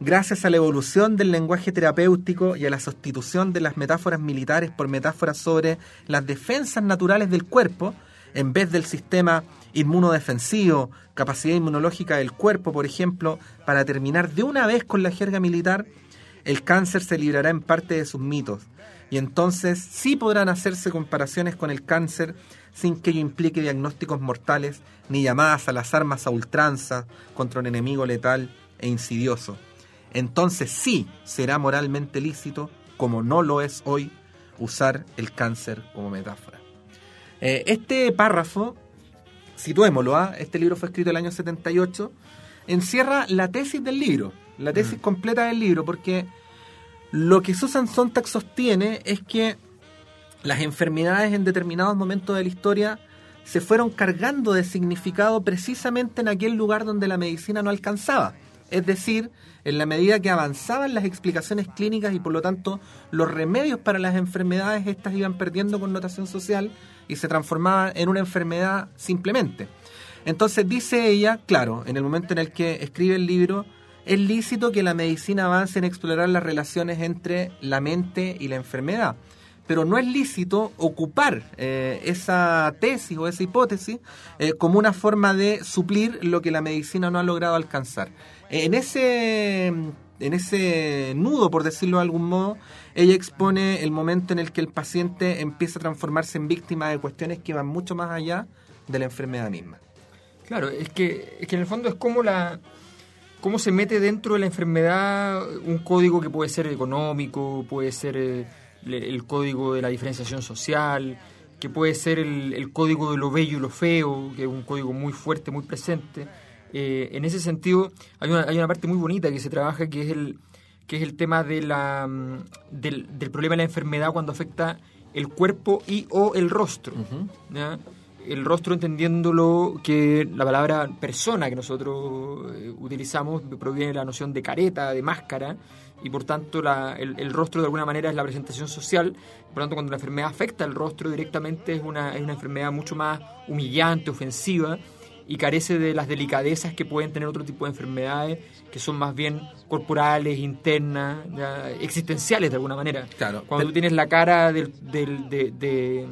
Gracias a la evolución del lenguaje terapéutico y a la sustitución de las metáforas militares por metáforas sobre las defensas naturales del cuerpo, en vez del sistema inmunodefensivo, capacidad inmunológica del cuerpo, por ejemplo, para terminar de una vez con la jerga militar, el cáncer se librará en parte de sus mitos. Y entonces sí podrán hacerse comparaciones con el cáncer sin que ello implique diagnósticos mortales ni llamadas a las armas a ultranza contra un enemigo letal e insidioso. Entonces sí será moralmente lícito, como no lo es hoy, usar el cáncer como metáfora. Eh, este párrafo, situémoslo, ¿ah? este libro fue escrito el año 78, encierra la tesis del libro, la tesis completa del libro, porque lo que Susan Sontag sostiene es que las enfermedades en determinados momentos de la historia se fueron cargando de significado precisamente en aquel lugar donde la medicina no alcanzaba. Es decir, en la medida que avanzaban las explicaciones clínicas y por lo tanto los remedios para las enfermedades, estas iban perdiendo connotación social y se transformaban en una enfermedad simplemente. Entonces dice ella, claro, en el momento en el que escribe el libro, es lícito que la medicina avance en explorar las relaciones entre la mente y la enfermedad, pero no es lícito ocupar eh, esa tesis o esa hipótesis eh, como una forma de suplir lo que la medicina no ha logrado alcanzar. En ese, en ese nudo, por decirlo de algún modo, ella expone el momento en el que el paciente empieza a transformarse en víctima de cuestiones que van mucho más allá de la enfermedad misma. Claro, es que, es que en el fondo es como la cómo se mete dentro de la enfermedad un código que puede ser económico, puede ser eh, el código de la diferenciación social, que puede ser el, el código de lo bello y lo feo, que es un código muy fuerte, muy presente. Eh, en ese sentido, hay una, hay una parte muy bonita que se trabaja que es el, que es el tema de la, mm, del, del problema de la enfermedad cuando afecta el cuerpo y o el rostro. ¿ya? El rostro entendiéndolo que la palabra persona que nosotros eh, utilizamos proviene de la noción de careta, de máscara, y por tanto la- el, el rostro de alguna manera es la presentación social. Por tanto, cuando la enfermedad afecta al rostro directamente es una, es una enfermedad mucho más humillante, ofensiva, y carece de las delicadezas que pueden tener otro tipo de enfermedades que son más bien corporales, internas, ya, existenciales de alguna manera. Claro. Cuando tú tienes la cara del, del- de, de-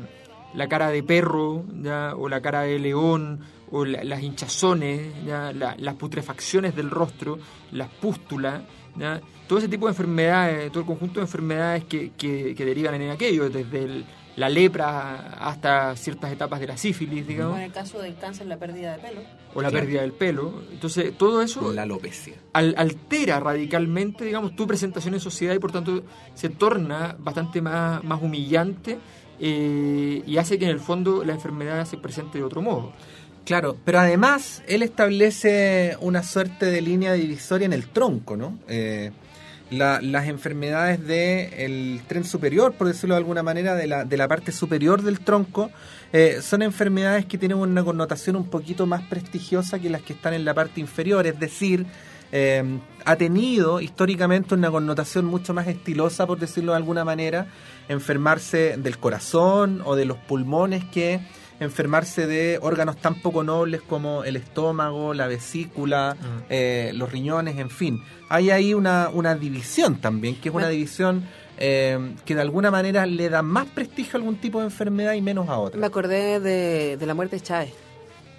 la cara de perro, ya, o la cara de león, o la- las hinchazones, ya, la- las putrefacciones del rostro, las pústulas, ya, todo ese tipo de enfermedades, todo el conjunto de enfermedades que, que- que derivan en aquello, desde el- la lepra hasta ciertas etapas de la sífilis, digamos Como en el caso del cáncer, la pérdida de pelo. o la pérdida del pelo. Entonces, todo eso La alopecia. al- altera radicalmente, digamos, tu presentación en sociedad y por tanto se torna bastante más, más humillante eh, y hace que en el fondo la enfermedad se presente de otro modo. Claro, pero además él establece una suerte de línea divisoria en el tronco, ¿no? Eh, la- las enfermedades del tren superior, por decirlo de alguna manera, de la, de la parte superior del tronco, eh, son enfermedades que tienen una connotación un poquito más prestigiosa que las que están en la parte inferior, es decir, eh, ha tenido históricamente una connotación mucho más estilosa, por decirlo de alguna manera, enfermarse del corazón o de los pulmones que enfermarse de órganos tan poco nobles como el estómago, la vesícula, eh, los riñones, en fin. Hay ahí una, una división también, que es una división eh, que de alguna manera le da más prestigio a algún tipo de enfermedad y menos a otra. Me acordé de, de la muerte de Chávez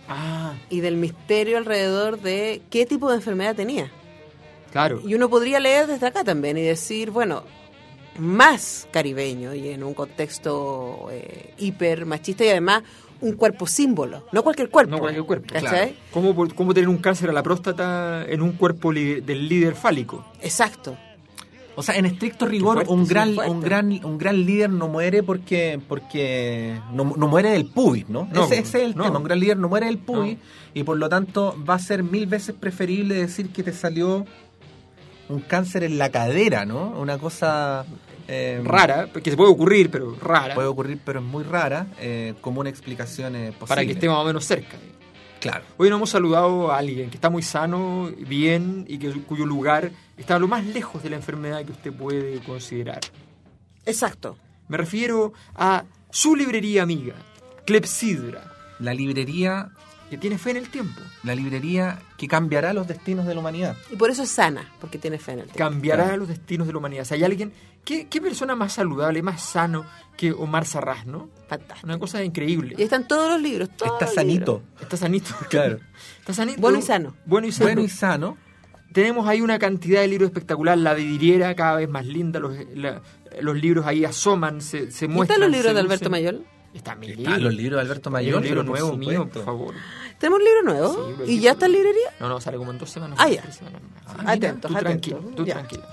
Ah, y del misterio alrededor de qué tipo de enfermedad tenía. claro. Y uno podría leer desde acá también y decir, bueno, más caribeño y en un contexto eh, hiper machista y además un cuerpo símbolo, no cualquier cuerpo. No cualquier cuerpo. ¿Cachai? ¿Cómo, por- cómo tener un cáncer a la próstata en un cuerpo del líder fálico? Exacto. O sea, en estricto rigor, fuerte, un gran, fuerte. un gran, un gran líder no muere porque, porque no, no muere del pubis, ¿no? No, ese, ese es el no. tema. Un gran líder no muere del pubis y por lo tanto va a ser mil veces preferible decir que te salió un cáncer en la cadera, ¿no? Una cosa eh, Rara, que se puede ocurrir, pero rara. Puede ocurrir, pero es muy rara, eh, como una explicación eh, posible. para que esté más o menos cerca. Claro. Hoy nos hemos saludado a alguien que está muy sano, bien y que, cuyo lugar está lo más lejos de la enfermedad que usted puede considerar. Exacto. Me refiero a su librería amiga, Clepsidra, La librería, que tiene fe en el tiempo. la librería que cambiará los destinos de la humanidad. Y por eso es sana, porque tiene fe en el tiempo. Cambiará Claro. los destinos de la humanidad. O sea, hay alguien. ¿qué, ¿Qué persona más saludable, más sano que Omar Sarraz, no? Fantástico. Una cosa increíble. Y están todos los libros. todos Está los sanito. libros. Está sanito. Claro. Está sanito. Bueno y sano. Bueno y sano. Bueno y sano. Tenemos ahí una cantidad de libros espectacular, la vidriera cada vez más linda, los, la- los libros ahí asoman, se, se ¿Y muestran. están los libros de Alberto lucen. Mayol? Está mi Están libro. los libros de Alberto Mayor, un libro nuevo mío, por favor. ¿Tenemos un libro nuevo? Sí, ¿Y ya está en librería? No, no, sale como en dos semanas. Ah, ya. semanas. Ah, atentos, Tú atentos. tranquilo, tú Ya. tranquilo.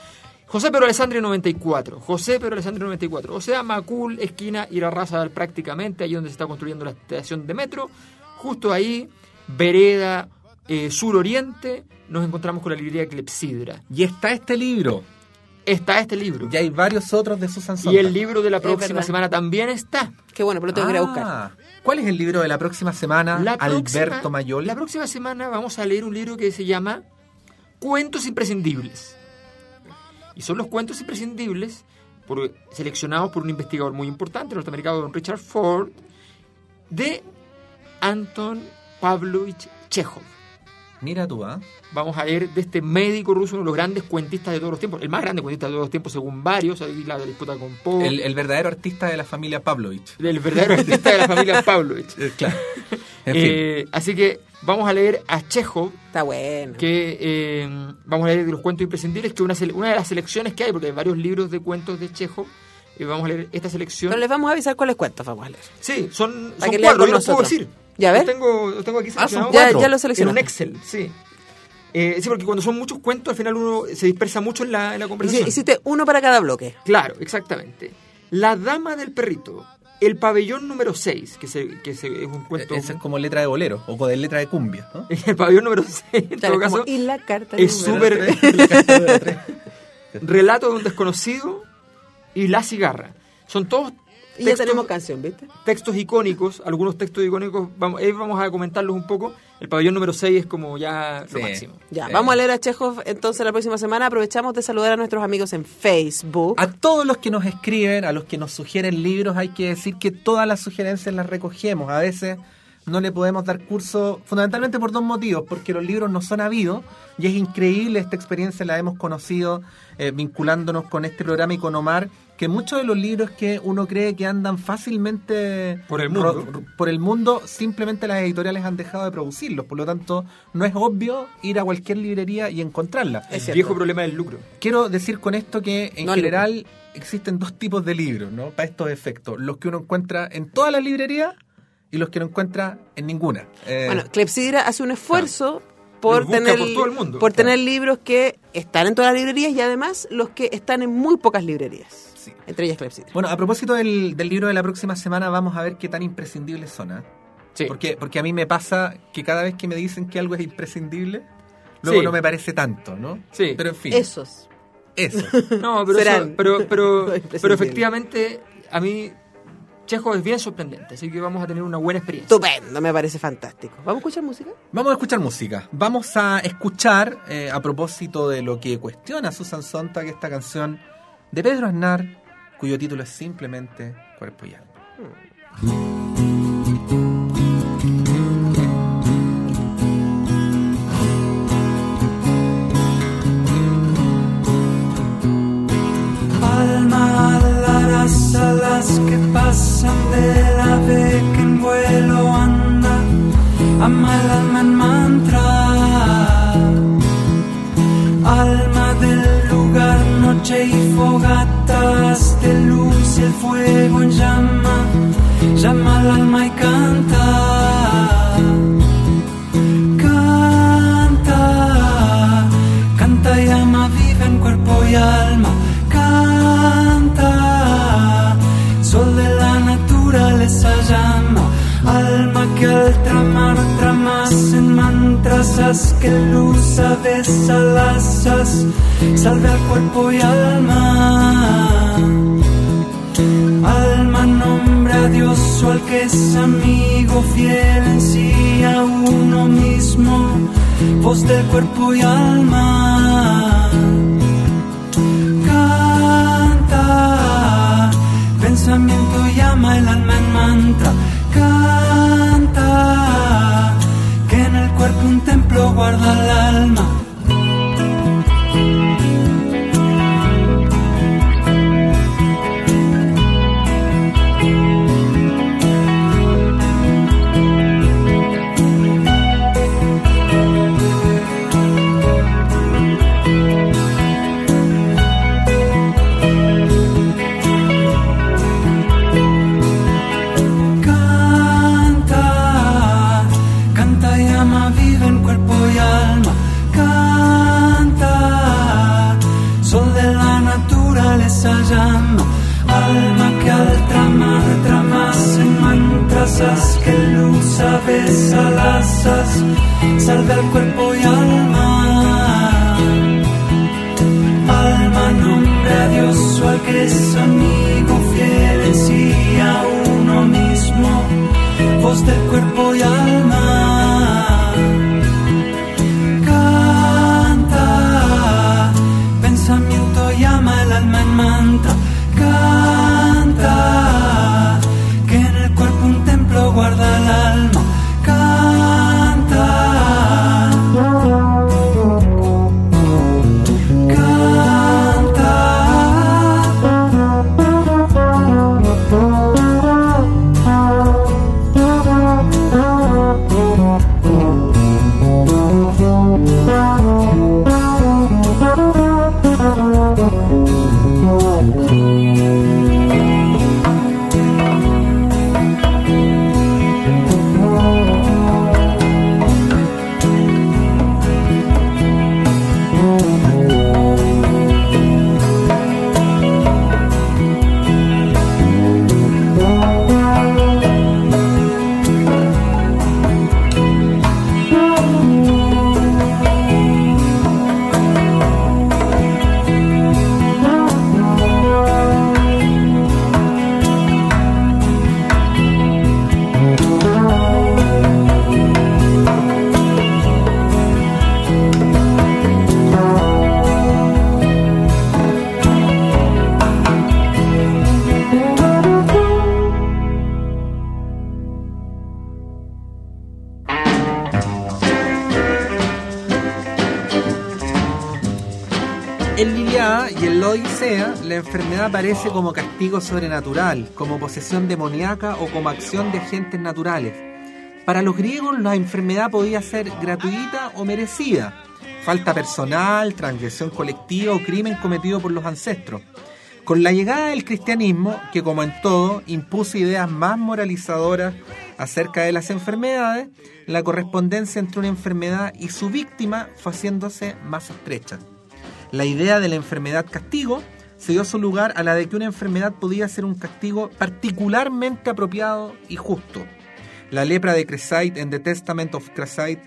José Pedro Alessandri 94. José Pedro Alessandri 94. O sea, Macul, esquina Irarrázaval prácticamente, ahí donde se está construyendo la estación de metro. Justo ahí, vereda eh, sur-oriente, nos encontramos con la librería Clepsidra. Y está este libro. Está este libro. Y hay varios otros de Susan Y Sontag. el libro de la próxima semana también está. Qué bueno, pero lo tengo que ir a buscar. Ah, ¿Cuál es el libro de la próxima semana, La Alberto próxima- Mayol? La próxima semana vamos a leer un libro que se llama Cuentos imprescindibles. Y son los cuentos imprescindibles por- seleccionados por un investigador muy importante, norteamericano, don Richard Ford, de Anton Pavlovich Chekhov. Mira tú, ¿ah? Vamos a leer de este médico ruso, uno de los grandes cuentistas de todos los tiempos, el más grande cuentista de todos los tiempos según varios, ahí la disputa con Poe, El, el verdadero artista de la familia Pavlovich. el verdadero artista de la familia Pavlovich. Eh, claro. En fin. Eh, así que vamos a leer a Chekhov, Está bueno. que eh, vamos a leer de los cuentos imprescindibles, que una, una de las selecciones que hay, porque hay varios libros de cuentos de Chekhov, eh, vamos a leer esta selección. Pero les vamos a avisar cuáles cuentos vamos a leer. Sí, son, son cuatro, yo los puedo decir. ¿Ya ves? Los tengo, los tengo aquí Ah, son seleccionados. Ya, lo En un. Excel, sí. Eh, sí, porque cuando son muchos cuentos, al final uno se dispersa mucho en la, en la conversación. Hiciste uno para cada bloque. Claro, exactamente. La Dama del Perrito. El pabellón número 6, que, se, que se- es un cuento... Esa es como letra de bolero o de letra de cumbia. ¿no? El pabellón número 6, en Claro, todo como, caso, y la carta es número súper... Relato de un desconocido y La cigarra. Son todos Y ya textos, tenemos canción, ¿viste? textos icónicos, algunos textos icónicos, vamos, eh, vamos a comentarlos un poco. El pabellón número 6 es como ya lo máximo. Ya, vamos a leer a Chekhov entonces la próxima semana. Aprovechamos de saludar a nuestros amigos en Facebook. A todos los que nos escriben, a los que nos sugieren libros, hay que decir que todas las sugerencias las recogemos. A veces no le podemos dar curso, fundamentalmente por dos motivos, porque los libros no son habidos y es increíble esta experiencia, la hemos conocido eh, vinculándonos con este programa y con Omar, que muchos de los libros que uno cree que andan fácilmente Por el mundo. por el mundo, simplemente las editoriales han dejado de producirlos, por lo tanto no es obvio ir a cualquier librería y encontrarla. Es El viejo problema del lucro. Quiero decir con esto que en No general existen dos tipos de libros, ¿no? Para estos efectos. Los que uno encuentra en todas las librerías y los que no encuentra en ninguna. Eh, Bueno, Clepsidra hace un esfuerzo por tener, por todo el mundo. por Claro. tener libros que están en todas las librerías y además los que están en muy pocas librerías. Entre ellas Clepsidra. bueno, a propósito del, del libro de la próxima semana, vamos a ver qué tan imprescindibles son. Sí. Porque, porque a mí me pasa que cada vez que me dicen que algo es imprescindible, luego Sí. no me parece tanto, ¿no? Sí. Pero en fin, Esos. eso. No, pero, Serán. eso- pero, pero, pero efectivamente a mí Chejo es bien sorprendente, así que vamos a tener una buena experiencia. Estupendo, me parece fantástico. ¿Vamos a escuchar música? Vamos a escuchar música. Vamos a escuchar, eh, a propósito de lo que cuestiona Susan Sontag, esta canción de Pedro Aznar, cuyo título es simplemente Cuerpo y Alma. Alma, a las que pasan del ave que en vuelo anda, ama el alma en mantra. noche y fogatas de luz y el fuego en llama, llama al alma y canta. Canta, canta y ama, vive en cuerpo y alma. Canta, sol de la naturaleza llama, alma que al tramar luz a veces las salve al cuerpo y alma. Alma nombra a Dios o al que es amigo fiel en sí a uno mismo, voz del cuerpo y alma. Canta, pensamiento llama el alma en mantra. Canta, que cuerpo un templo guarda el alma. Luz a veces las as, salve al cuerpo y alma. Alma nombre a Dios o al que es amigo fiel en a uno mismo, voz del cuerpo y alma. Aparece como castigo sobrenatural, como posesión demoníaca o como acción de agentes naturales. Para los griegos, la enfermedad podía ser gratuita o merecida, falta personal, transgresión colectiva o crimen cometido por los ancestros. Con la llegada del cristianismo, que como en todo impuso ideas más moralizadoras acerca de las enfermedades, la correspondencia entre una enfermedad y su víctima fue haciéndose más estrecha. La idea de la enfermedad castigo se dio su lugar a la de que una enfermedad podía ser un castigo particularmente apropiado y justo. La lepra de Creside en The Testament of Creside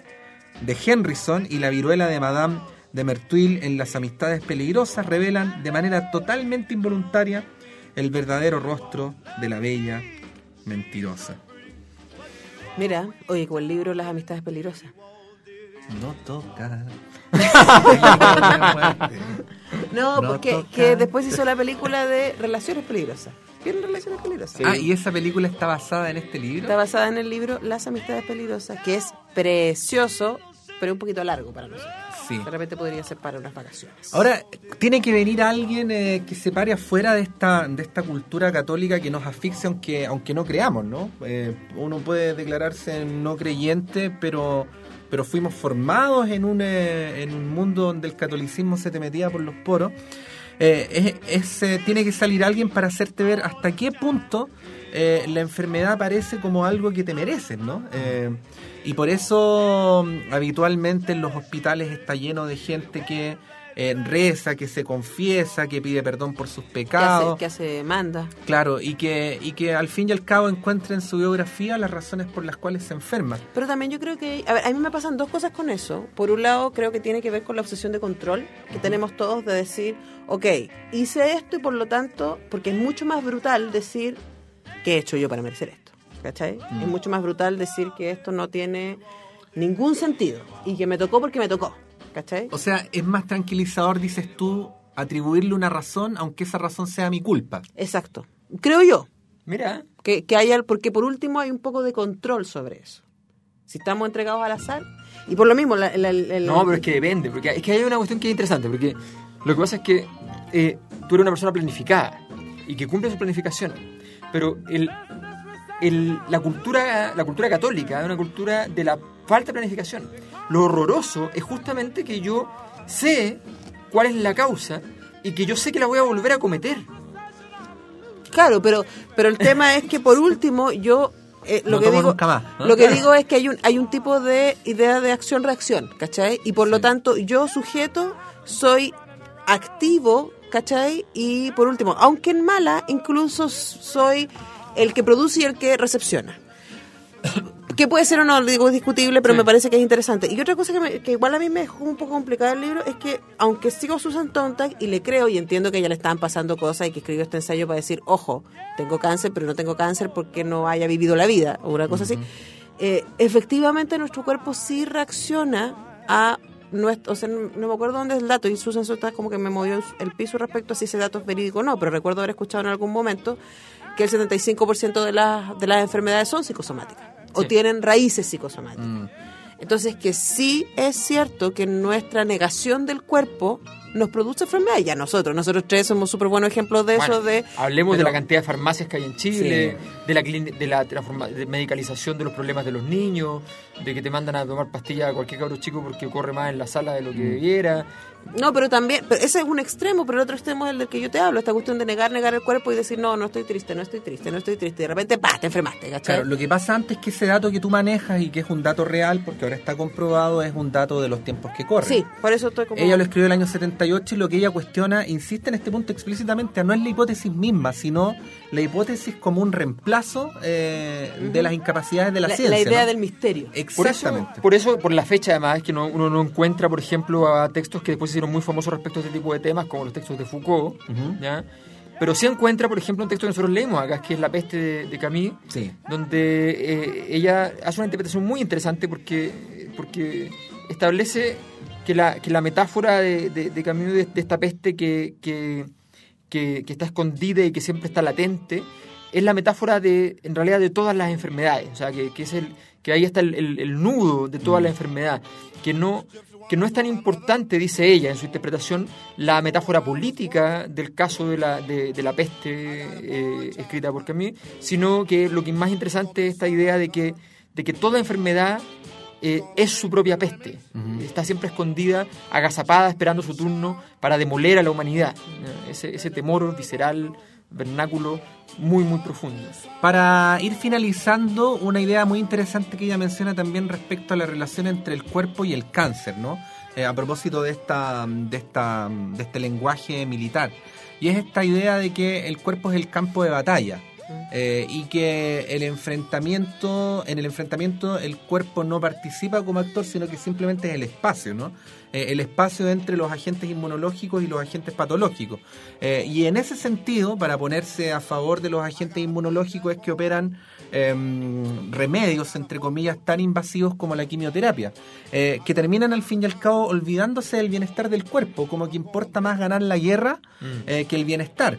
de Henryson y la viruela de Madame de Mertuil en Las Amistades Peligrosas revelan de manera totalmente involuntaria el verdadero rostro de la bella mentirosa. Mira, oye, con el libro Las amistades peligrosas. No toca. No, porque que después hizo la película de Relaciones Peligrosas. ¿Vieron Relaciones Peligrosas? Ah, y esa película está basada en este libro. Está basada en el libro Las amistades peligrosas, que es precioso, pero un poquito largo para nosotros. Sí. De repente podría ser para unas vacaciones. Ahora, tiene que venir alguien eh, que se pare afuera de esta, de esta cultura católica que nos asfixia, aunque, aunque no creamos, ¿no? Eh, uno puede declararse no creyente, pero, pero fuimos formados en un, eh, en un mundo donde el catolicismo se te metía por los poros. Eh, es, eh, tiene que salir alguien para hacerte ver hasta qué punto la enfermedad parece como algo que te mereces, ¿no? Y por eso mm, habitualmente en los hospitales está lleno de gente que eh, reza, que se confiesa, que pide perdón por sus Que pecados. hace, que hace manda. Claro, y que, y que al fin y al cabo encuentra en su biografía las razones por las cuales se enferma. Pero también yo creo que, a ver, a mí me pasan dos cosas con eso. Por un lado, creo que tiene que ver con la obsesión de control que tenemos todos de decir, ok, hice esto y por lo tanto, porque es mucho más brutal decir, ¿qué he hecho yo para merecer esto? ¿Cachai? Mm. Es mucho más brutal decir que esto no tiene ningún sentido y que me tocó porque me tocó. ¿Cachai? O sea, es más tranquilizador, dices tú, atribuirle una razón, aunque esa razón sea mi culpa. Exacto. Creo yo. Mira, Que, que haya, porque por último hay un poco de control sobre eso. Si estamos entregados al azar. Y por lo mismo, la, la- la- No, pero es que depende, porque es que hay una cuestión que es interesante, porque lo que pasa es que eh, tú eres una persona planificada y que cumple su planificación, pero el, el- la, cultura, la cultura católica es una cultura de la falta de planificación. Lo horroroso es justamente que yo sé cuál es la causa y que yo sé que la voy a volver a cometer. Claro, pero, pero el tema es que por último yo eh, lo No que digo nunca más, ¿no? lo que digo es que hay un hay un tipo de idea de acción-reacción, ¿cachai? Y por lo tanto yo sujeto soy activo, ¿cachai? Y por último, aunque en mala, incluso soy el que produce y el que recepciona. Que puede ser o no, digo, es discutible, pero Sí. me parece que es interesante. Y otra cosa que, me- que igual a mí me dejó un poco complicado el libro es que, aunque sigo Susan Sontag y le creo y entiendo que a ella le estaban pasando cosas y que escribió este ensayo para decir, ojo, tengo cáncer, pero no tengo cáncer porque no haya vivido la vida, o una cosa así, eh, efectivamente nuestro cuerpo sí reacciona a nuestro, o sea, no, no me acuerdo dónde es el dato y Susan Sontag como que me movió el piso respecto a si ese dato es verídico o no, pero recuerdo haber escuchado en algún momento que el 75% de las, de las enfermedades son psicosomáticas o tienen raíces psicosomáticas. Entonces, que sí es cierto que nuestra negación del cuerpo nos produce enfermedad. Ya nosotros, nosotros tres somos súper buenos ejemplos de Bueno, eso, de... Hablemos de la cantidad de farmacias que hay en Chile, de la de la transforma- de medicalización de los problemas de los niños, de que te mandan a tomar pastillas a cualquier cabro chico porque corre más en la sala de lo que debiera. No, pero también, pero ese es un extremo, pero el otro extremo es el del que yo te hablo, esta cuestión de negar, negar el cuerpo y decir, no, no estoy triste, no estoy triste, no estoy triste. Y de repente, ¡pah!, te enfermaste, ¿cachai? Claro, lo que pasa antes es que ese dato que tú manejas y que es un dato real, porque ahora está comprobado, es un dato de los tiempos que corren. Sí, por eso estoy como... Ella lo escribió el año 78 y lo que ella cuestiona, insiste en este punto explícitamente, no es la hipótesis misma, sino la hipótesis como un reemplazo eh, de las incapacidades de la, la, ciencia. la idea ¿no? del misterio. Por eso, Exactamente. por eso, por la fecha además, es que no- uno no encuentra, por ejemplo, a textos que después se hicieron muy famosos respecto a este tipo de temas, como los textos de Foucault, ¿ya? Pero sí encuentra, por ejemplo, un texto que nosotros leemos acá, que es La peste de, de Camille, Sí. donde eh, ella hace una interpretación muy interesante porque, porque establece que la, que la metáfora de, de, de Camus de, de esta peste que, que, que- que está escondida y que siempre está latente es la metáfora de en realidad de todas las enfermedades o sea que, que es el que ahí está el, el- el nudo de toda la enfermedad que no que no es tan importante, dice ella en su interpretación, la metáfora política del caso de la, de, de la peste eh, escrita por Camus, sino que lo que es más interesante es esta idea de que, de que toda enfermedad eh, es su propia peste. Está siempre escondida, agazapada, esperando su turno para demoler a la humanidad. ese temor visceral, vernáculo, muy, muy profundo. Para ir finalizando, una idea muy interesante que ella menciona también respecto a la relación entre el cuerpo y el cáncer, ¿no? Eh, a propósito de esta, de esta, de este lenguaje militar. Y es esta idea de que el cuerpo es el campo de batalla. eh, y que el enfrentamiento, en el enfrentamiento el cuerpo no participa como actor, sino que simplemente es el espacio, ¿no? Eh, el espacio entre los agentes inmunológicos y los agentes patológicos. Eh, y en ese sentido, para ponerse a favor de los agentes inmunológicos, es que operan em, remedios, entre comillas, tan invasivos como la quimioterapia, eh, que terminan al fin y al cabo olvidándose del bienestar del cuerpo, como que importa más ganar la guerra eh, que el bienestar.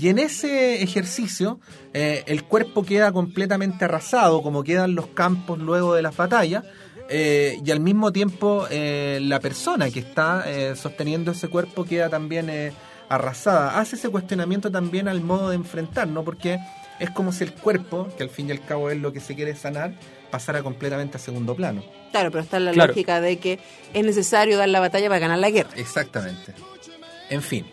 Y en ese ejercicio, el cuerpo queda completamente arrasado, como quedan los campos luego de las batallas, eh, y al mismo tiempo eh, la persona que está eh, sosteniendo ese cuerpo queda también eh, arrasada. Hace ese cuestionamiento también al modo de enfrentar, ¿no? Porque es como si el cuerpo, que al fin y al cabo es lo que se quiere sanar, pasara completamente a segundo plano. Claro, pero está la Claro. lógica de que es necesario dar la batalla para ganar la guerra. Exactamente. En fin.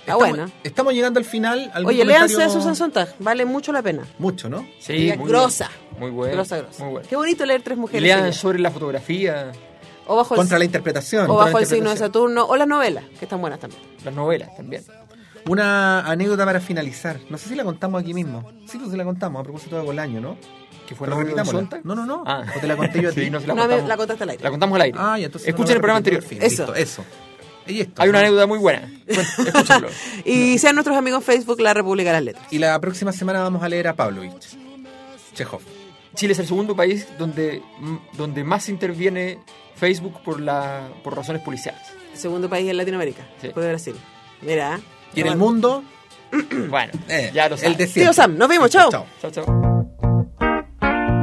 Está Estamos, buena. estamos llegando al final. ¿Algún Oye, léanse a Susan Sontag, vale mucho la pena. Mucho, ¿no? Sí, Ella grosa. Muy bueno. grosa, grosa. Muy bueno. Qué bonito leer tres mujeres. lean sobre la fotografía. O bajo el, Contra la interpretación. o bajo la el signo de. Saturno, o las novelas, que están buenas también. Las novelas también. Una anécdota para finalizar. No sé si la contamos aquí mismo. Sí, pues la contamos a propósito de Bolaño, ¿no? Que fue. Sontag. No, no, no. Ah. O te la conté yo a ti. Sí, no se la Una vez contamos. la contaste al aire. La contamos al aire. Ah, entonces. no Escuchen la el programa anterior. fin. Eso. Listo, eso. Y esto. Hay una anécdota muy buena. Bueno. Y sean nuestros amigos Facebook, La República de las Letras. Y la próxima semana vamos a leer a Pavlovich. Chekhov. Chile es el segundo país donde, donde más interviene Facebook por, la, por razones policiales. Segundo país en Latinoamérica, Sí. después de Brasil. Mira. Y en el mundo, Bueno, eh, ya lo el saben. de Tío. Sam, nos vimos, chao. Chao. Chao, chao.